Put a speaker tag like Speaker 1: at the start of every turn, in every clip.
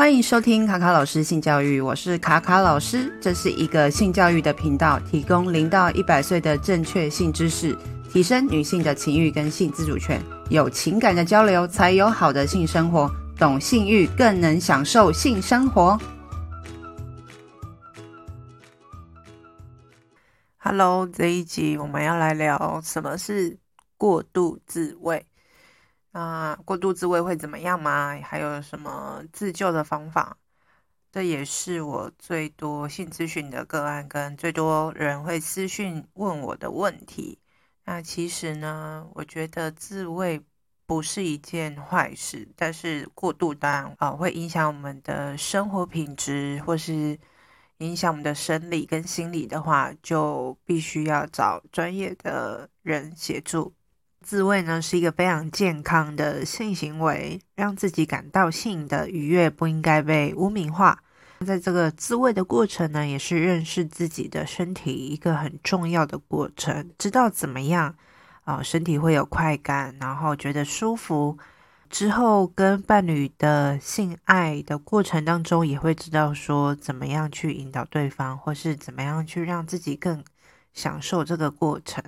Speaker 1: 欢迎收听卡卡老师性教育，我是卡卡老师，这是一个性教育的频道，提供零到一百岁的正确性知识，提升女性的情欲跟性自主权，有情感的交流才有好的性生活，懂性欲更能享受性生活。
Speaker 2: Hello，这一集我们要来聊什么是过度自慰。那过度自慰会怎么样吗？还有什么自救的方法？这也是我最多性咨询的个案，跟最多人会私讯问我的问题。那其实呢，我觉得自慰不是一件坏事，但是过度当然啊会影响我们的生活品质，或是影响我们的生理跟心理的话，就必须要找专业的人协助。自慰呢是一个非常健康的性行为，让自己感到性的愉悦不应该被污名化。在这个自慰的过程呢，也是认识自己的身体一个很重要的过程，知道怎么样啊、身体会有快感，然后觉得舒服。之后跟伴侣的性爱的过程当中，也会知道说怎么样去引导对方，或是怎么样去让自己更享受这个过程。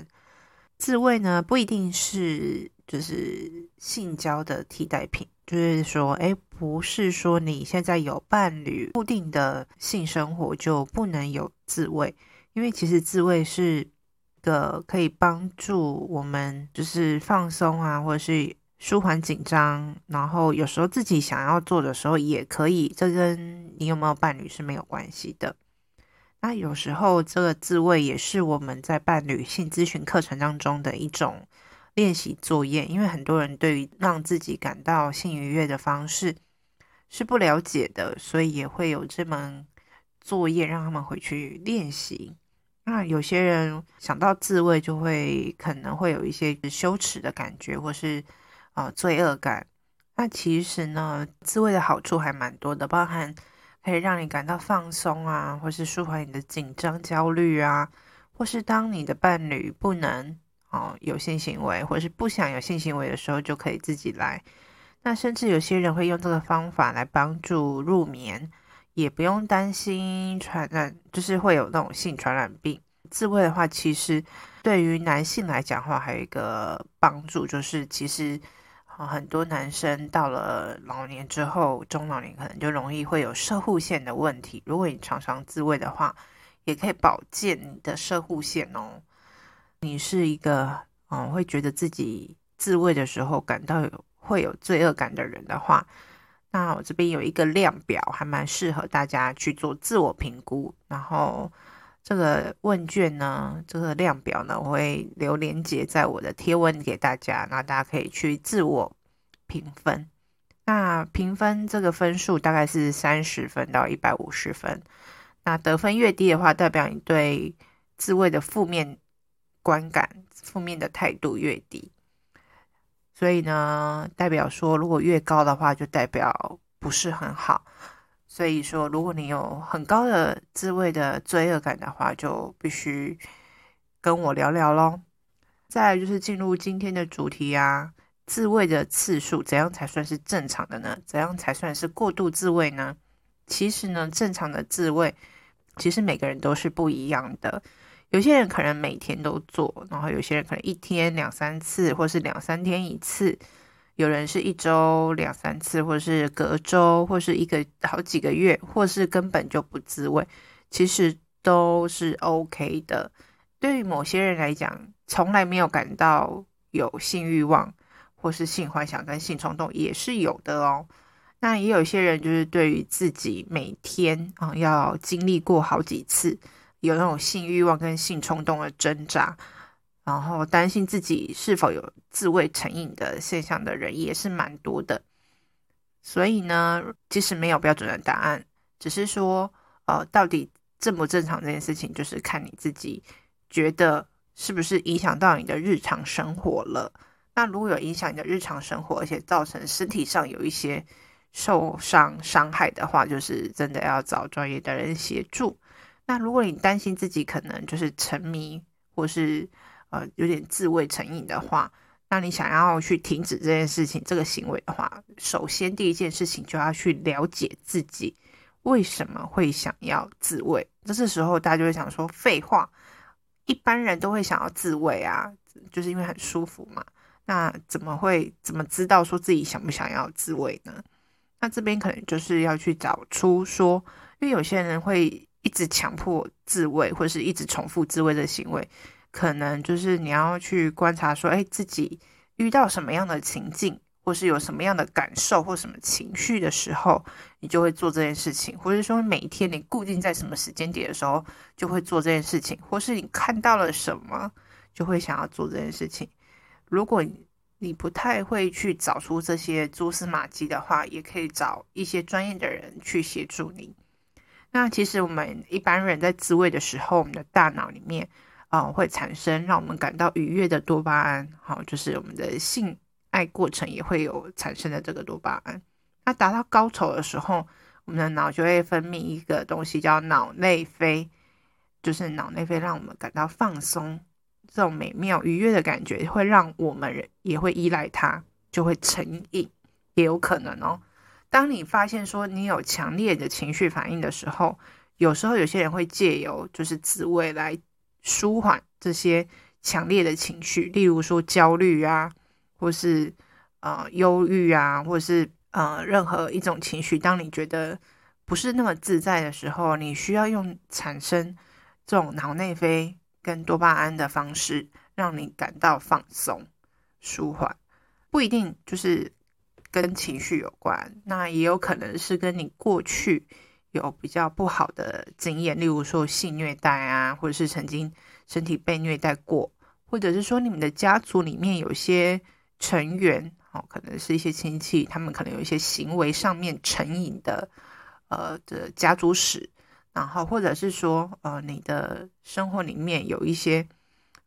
Speaker 2: 自慰呢，不一定是就是性交的替代品，就是说，诶，不是说你现在有伴侣固定的性生活就不能有自慰，因为其实自慰是个可以帮助我们就是放松啊，或者是舒缓紧张，然后有时候自己想要做的时候也可以，这跟你有没有伴侣是没有关系的。那有时候这个自慰也是我们在伴侣性咨询课程当中的一种练习作业，因为很多人对于让自己感到性愉悦的方式是不了解的，所以也会有这门作业让他们回去练习。那有些人想到自慰就会可能会有一些羞耻的感觉，或是啊、罪恶感。那其实呢，自慰的好处还蛮多的，包含。可以让你感到放松啊，或是舒缓你的紧张、焦虑啊，或是当你的伴侣不能哦有性行为，或是不想有性行为的时候，就可以自己来。那甚至有些人会用这个方法来帮助入眠，也不用担心传染，就是会有那种性传染病。自慰的话，其实对于男性来讲的话，还有一个帮助就是其实。很多男生到了老年之后，中老年可能就容易会有射护腺的问题。如果你常常自慰的话，也可以保健你的射护腺哦。你是一个嗯会觉得自己自慰的时候感到有会有罪恶感的人的话，那我这边有一个量表，还蛮适合大家去做自我评估，然后。这个问卷呢，这个量表呢，我会留连结在我的贴文给大家，那大家可以去自我评分。那评分这个分数大概是三十分到一百五十分，那得分越低的话，代表你对自慰的负面观感、负面的态度越低。所以呢，代表说如果越高的话，就代表不是很好。所以说，如果你有很高的自慰的罪恶感的话，就必须跟我聊聊咯。再来就是进入今天的主题啊，自慰的次数怎样才算是正常的呢？怎样才算是过度自慰呢？其实呢，正常的自慰其实每个人都是不一样的。有些人可能每天都做，然后有些人可能一天两三次，或是两三天一次。有人是一周两三次，或是隔周，或是一个好几个月，或是根本就不自慰，其实都是 OK 的。对于某些人来讲，从来没有感到有性欲望，或是性幻想跟性冲动也是有的哦。那也有些人就是对于自己每天啊要经历过好几次，有那种性欲望跟性冲动的挣扎。然后担心自己是否有自慰成瘾的现象的人也是蛮多的，所以呢，其实没有标准的答案，只是说，呃，到底正不正常这件事情，就是看你自己觉得是不是影响到你的日常生活了。那如果有影响你的日常生活，而且造成身体上有一些受伤伤害的话，就是真的要找专业的人协助。那如果你担心自己可能就是沉迷或是呃，有点自慰成瘾的话，那你想要去停止这件事情、这个行为的话，首先第一件事情就要去了解自己为什么会想要自慰。那这时候大家就会想说：废话，一般人都会想要自慰啊，就是因为很舒服嘛。那怎么会怎么知道说自己想不想要自慰呢？那这边可能就是要去找出说，因为有些人会一直强迫自慰，或者是一直重复自慰的行为。可能就是你要去观察说，哎，自己遇到什么样的情境，或是有什么样的感受或什么情绪的时候，你就会做这件事情，或者说每一天你固定在什么时间点的时候就会做这件事情，或是你看到了什么就会想要做这件事情。如果你不太会去找出这些蛛丝马迹的话，也可以找一些专业的人去协助你。那其实我们一般人在自慰的时候，我们的大脑里面。啊、哦，会产生让我们感到愉悦的多巴胺，好、就是我们的性爱过程也会有产生的这个多巴胺。那达到高潮的时候，我们的脑就会分泌一个东西叫脑内啡，就是脑内啡让我们感到放松，这种美妙愉悦的感觉会让我们人也会依赖它，就会成瘾，也有可能哦。当你发现说你有强烈的情绪反应的时候，有时候有些人会借由就是自慰来。舒缓这些强烈的情绪，例如说焦虑啊，或是呃忧郁啊，或是呃任何一种情绪。当你觉得不是那么自在的时候，你需要用产生这种脑内啡跟多巴胺的方式，让你感到放松、舒缓。不一定就是跟情绪有关，那也有可能是跟你过去。有比较不好的经验，例如说性虐待啊，或者是曾经身体被虐待过，或者是说你们的家族里面有些成员，哦，可能是一些亲戚，他们可能有一些行为上面成瘾的，呃的家族史，然后或者是说，呃，你的生活里面有一些，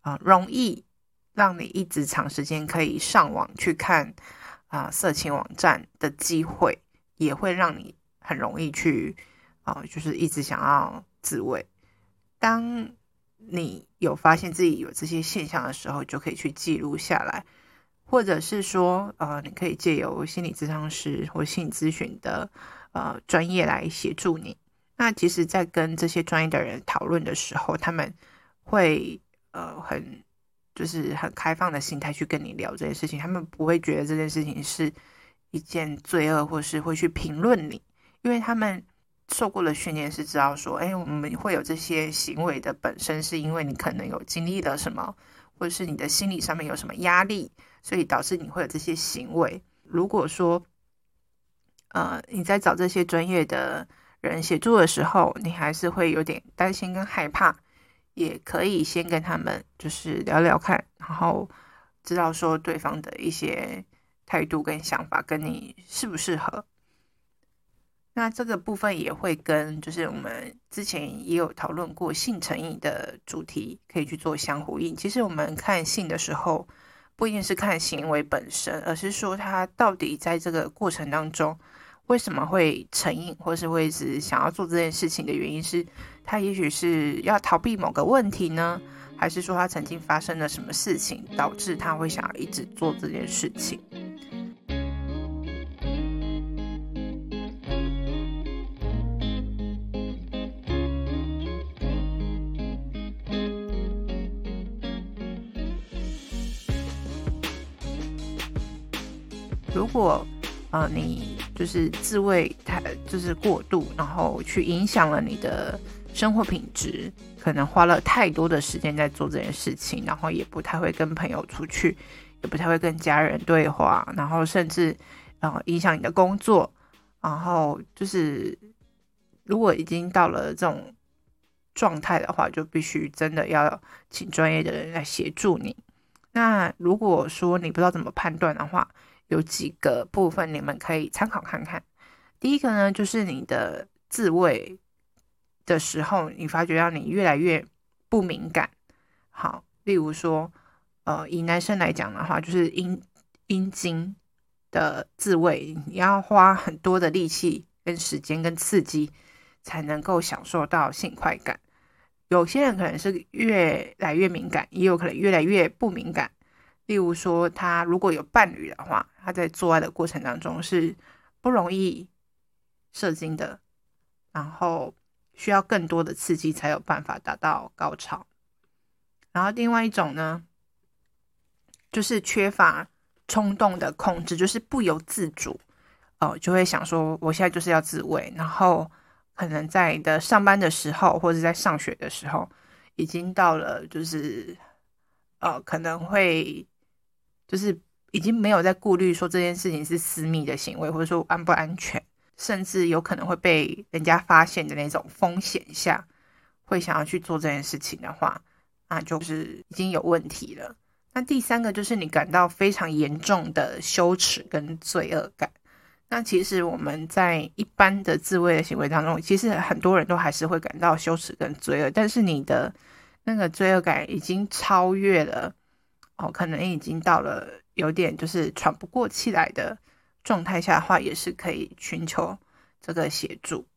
Speaker 2: 呃，容易让你一直长时间可以上网去看啊，色情网站的机会，也会让你很容易去。哦，就是一直想要自慰。当你有发现自己有这些现象的时候，就可以去记录下来，或者是说，呃，你可以借由心理咨商师或心理咨询的呃专业来协助你。那其实，在跟这些专业的人讨论的时候，他们会呃很就是很开放的心态去跟你聊这件事情，他们不会觉得这件事情是一件罪恶，或是会去评论你，因为他们。受过的训练是知道说，哎，我们会有这些行为的本身，是因为你可能有经历了什么，或者是你的心理上面有什么压力，所以导致你会有这些行为。如果说，呃，你在找这些专业的人协助的时候，你还是会有点担心跟害怕，也可以先跟他们就是聊聊看，然后知道说对方的一些态度跟想法跟你适不适合。那这个部分也会跟就是我们之前也有讨论过性成瘾的主题，可以去做相呼应。其实我们看性的时候，不一定是看行为本身，而是说他到底在这个过程当中为什么会成瘾，或是会一直想要做这件事情的原因是，他也许是要逃避某个问题呢，还是说他曾经发生了什么事情导致他会想要一直做这件事情？果，呃，你就是自慰太就是过度，然后去影响了你的生活品质，可能花了太多的时间在做这件事情，然后也不太会跟朋友出去，也不太会跟家人对话，然后甚至，呃，影响你的工作，然后就是如果已经到了这种状态的话，就必须真的要请专业的人来协助你。那如果说你不知道怎么判断的话，有几个部分你们可以参考看看。第一个呢，就是你的自慰的时候，你发觉让你越来越不敏感。好，例如说，呃，以男生来讲的话，就是阴阴茎的自慰，你要花很多的力气、跟时间、跟刺激，才能够享受到性快感。有些人可能是越来越敏感，也有可能越来越不敏感。例如说，他如果有伴侣的话，他在做爱的过程当中是不容易射精的，然后需要更多的刺激才有办法达到高潮。然后另外一种呢，就是缺乏冲动的控制，就是不由自主哦，就会想说我现在就是要自慰，然后可能在你的上班的时候或者在上学的时候，已经到了就是呃可能会。就是已经没有在顾虑说这件事情是私密的行为，或者说安不安全，甚至有可能会被人家发现的那种风险下，会想要去做这件事情的话，那就是已经有问题了。那第三个就是你感到非常严重的羞耻跟罪恶感。那其实我们在一般的自慰的行为当中，其实很多人都还是会感到羞耻跟罪恶，但是你的那个罪恶感已经超越了。哦，可能已经到了有点就是喘不过气来的状态下的话，也是可以寻求这个协助。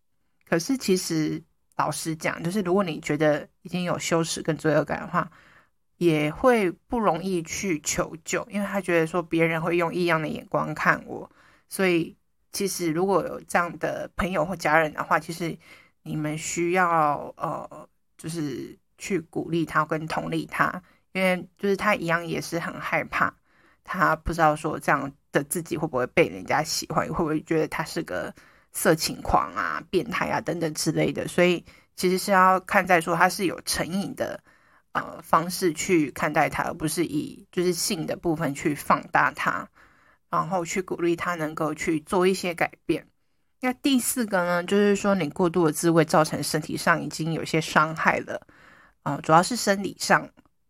Speaker 2: 可是其实老实讲，就是如果你觉得已经有羞耻跟罪恶感的话，也会不容易去求救，因为他觉得说别人会用异样的眼光看我。所以其实如果有这样的朋友或家人的话，其实你们需要呃，就是去鼓励他跟同理他。因为就是他一样也是很害怕，他不知道说这样的自己会不会被人家喜欢，会不会觉得他是个色情狂啊、变态啊等等之类的。所以其实是要看在说他是有成瘾的呃方式去看待他，而不是以就是性的部分去放大他，然后去鼓励他能够去做一些改变。那第四个呢，就是说你过度的自慰造成身体上已经有些伤害了，呃，主要是生理上。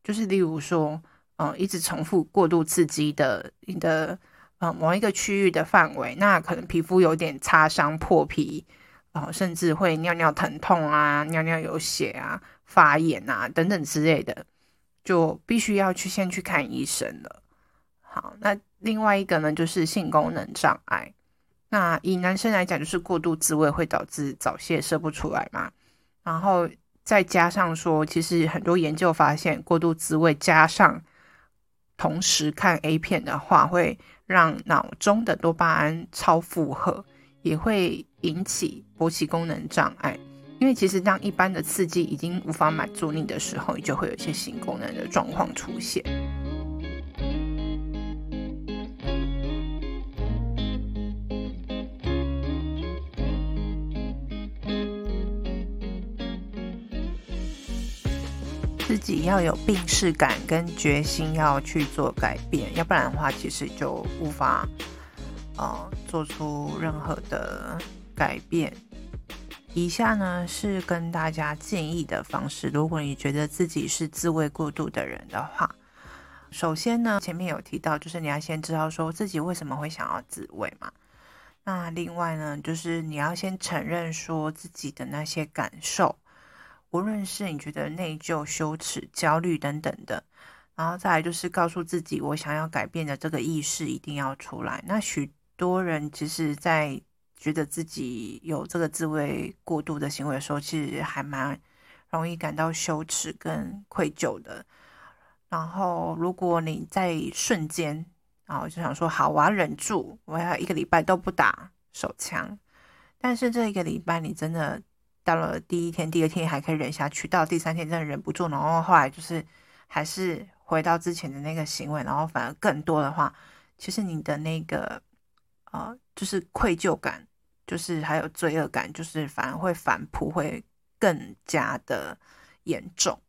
Speaker 2: 就是例如说，嗯、一直重复过度刺激的你的呃某一个区域的范围，那可能皮肤有点擦伤、破皮，然、呃、甚至会尿尿疼痛啊、尿尿有血啊、发炎啊等等之类的，就必须要去先去看医生了。好，那另外一个呢，就是性功能障碍。那以男生来讲，就是过度自慰会导致早泄射不出来嘛，然后。再加上说，其实很多研究发现，过度滋味加上同时看 A 片的话，会让脑中的多巴胺超负荷，也会引起勃起功能障碍。因为其实当一般的刺激已经无法满足你的时候，你就会有一些性功能的状况出现。自己要有病视感跟决心，要去做改变，要不然的话，其实就无法呃做出任何的改变。以下呢是跟大家建议的方式，如果你觉得自己是自慰过度的人的话，首先呢，前面有提到，就是你要先知道说自己为什么会想要自慰嘛。那另外呢，就是你要先承认说自己的那些感受。无论是你觉得内疚、羞耻、焦虑等等的，然后再来就是告诉自己，我想要改变的这个意识一定要出来。那许多人其实，在觉得自己有这个自慰过度的行为的时候，其实还蛮容易感到羞耻跟愧疚的。然后，如果你在瞬间，然后就想说，好，我要忍住，我要一个礼拜都不打手枪。但是这一个礼拜，你真的。到了第一天、第二天还可以忍下去，到第三天真的忍不住，然后后来就是还是回到之前的那个行为，然后反而更多的话，其实你的那个呃，就是愧疚感，就是还有罪恶感，就是反而会反扑，会更加的严重，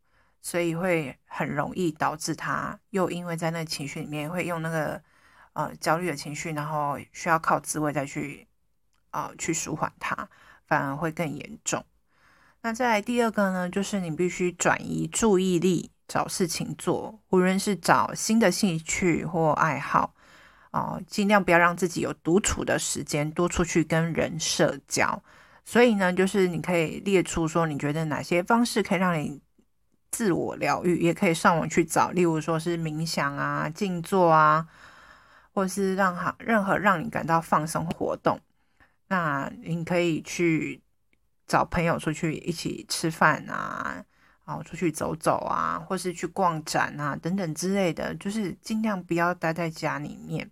Speaker 2: 所以会很容易导致他又因为在那个情绪里面会用那个呃焦虑的情绪，然后需要靠自慰再去啊、去舒缓它。反而会更严重。那再来第二个呢，就是你必须转移注意力，找事情做，无论是找新的兴趣或爱好，哦，尽量不要让自己有独处的时间，多出去跟人社交。所以呢，就是你可以列出说，你觉得哪些方式可以让你自我疗愈，也可以上网去找，例如说是冥想啊、静坐啊，或是让好任何让你感到放松活动。那你可以去找朋友出去一起吃饭啊，啊，出去走走啊，或是去逛展啊等等之类的，就是尽量不要待在家里面。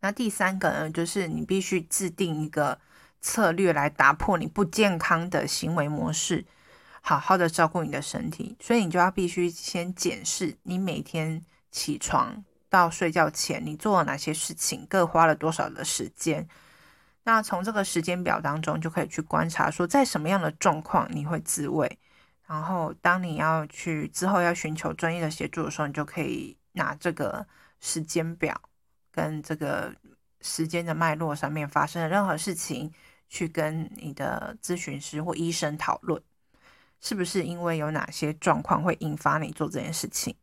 Speaker 2: 那第三个呢，就是你必须制定一个策略来打破你不健康的行为模式，好好的照顾你的身体。所以你就要必须先检视你每天起床到睡觉前，你做了哪些事情，各花了多少的时间。那从这个时间表当中，就可以去观察说，在什么样的状况你会自慰。然后当你要去之后要寻求专业的协助的时候，你就可以拿这个时间表。跟这个时间的脉络上面发生的任何事情，去跟你的咨询师或医生讨论，是不是因为有哪些状况会引发你做这件事情？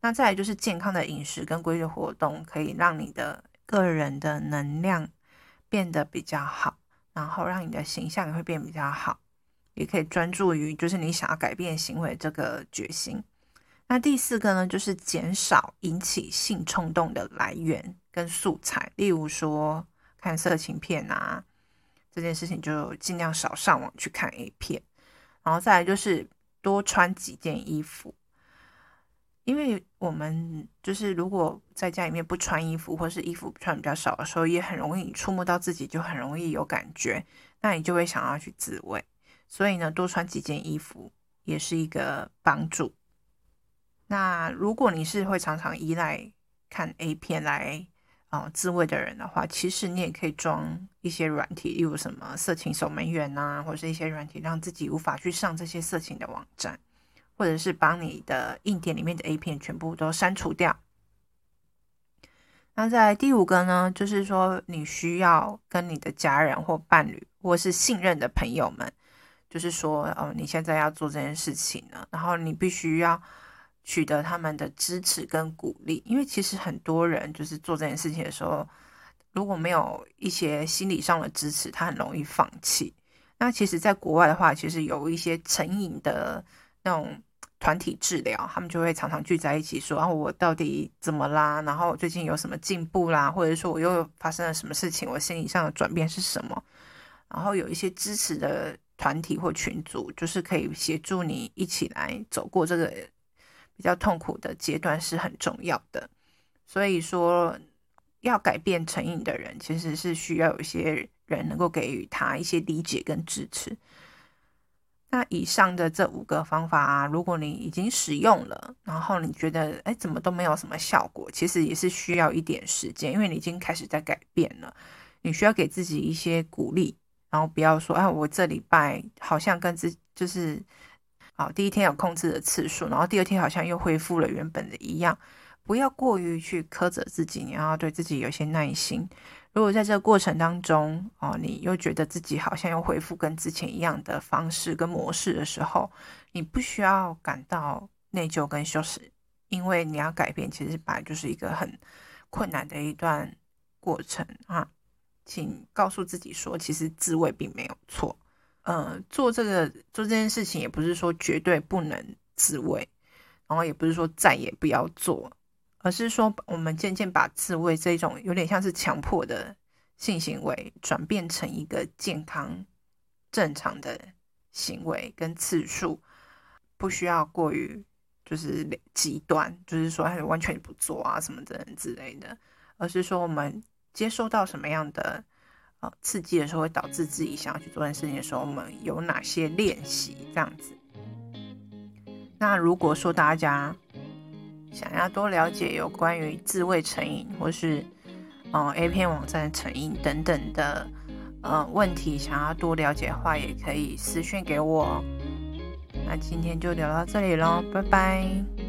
Speaker 2: 那再来就是健康的饮食跟规律活动，可以让你的个人的能量变得比较好，然后让你的形象也会变比较好，也可以专注于就是你想要改变行为这个决心。那第四个呢，就是减少引起性冲动的来源跟素材，例如说看色情片啊，这件事情就尽量少上网去看 A 片，然后再来就是多穿几件衣服，因为我们就是如果在家里面不穿衣服，或是衣服穿比较少的时候，也很容易触摸到自己，就很容易有感觉，那你就会想要去自慰，所以呢，多穿几件衣服也是一个帮助。那如果你是会常常依赖看 A 片来啊、自慰的人的话，其实你也可以装一些软体，例如什么色情守门员啊，或是一些软体，让自己无法去上这些色情的网站，或者是把你的硬碟里面的 A 片全部都删除掉。那在第五个呢，就是说你需要跟你的家人或伴侣，或是信任的朋友们，就是说哦，你现在要做这件事情呢，然后你必须要。取得他们的支持跟鼓励，因为其实很多人就是做这件事情的时候，如果没有一些心理上的支持，他很容易放弃。那其实，在国外的话，其实有一些成瘾的那种团体治疗，他们就会常常聚在一起说：“啊，我到底怎么啦？然后最近有什么进步啦？或者说我又发生了什么事情？我心理上的转变是什么？”然后有一些支持的团体或群组，就是可以协助你一起来走过这个。比较痛苦的阶段是很重要的，所以说要改变成瘾的人，其实是需要有一些人能够给予他一些理解跟支持。那以上的这五个方法啊，如果你已经使用了，然后你觉得哎怎么都没有什么效果，其实也是需要一点时间，因为你已经开始在改变了，你需要给自己一些鼓励，然后不要说啊我这礼拜好像跟自就是。好，第一天有控制的次数，然后第二天好像又恢复了原本的一样。不要过于去苛责自己，你要对自己有些耐心。如果在这个过程当中，哦，你又觉得自己好像又恢复跟之前一样的方式跟模式的时候，你不需要感到内疚跟羞耻，因为你要改变，其实本来就是一个很困难的一段过程啊。请告诉自己说，其实自慰并没有错。呃，做这个做这件事情也不是说绝对不能自慰，然后也不是说再也不要做，而是说我们渐渐把自慰这种有点像是强迫的性行为，转变成一个健康正常的行为跟次数，不需要过于就是极端，就是说还完全不做啊什么的之类的，而是说我们接收到什么样的呃。刺激的时候会导致自己想要去做件事情的时候，我们有哪些练习这样子？那如果说大家想要多了解有关于自慰成瘾，或是嗯 A 片网站成瘾等等的嗯问题，想要多了解的话，也可以私讯给我。那今天就聊到这里喽，拜拜。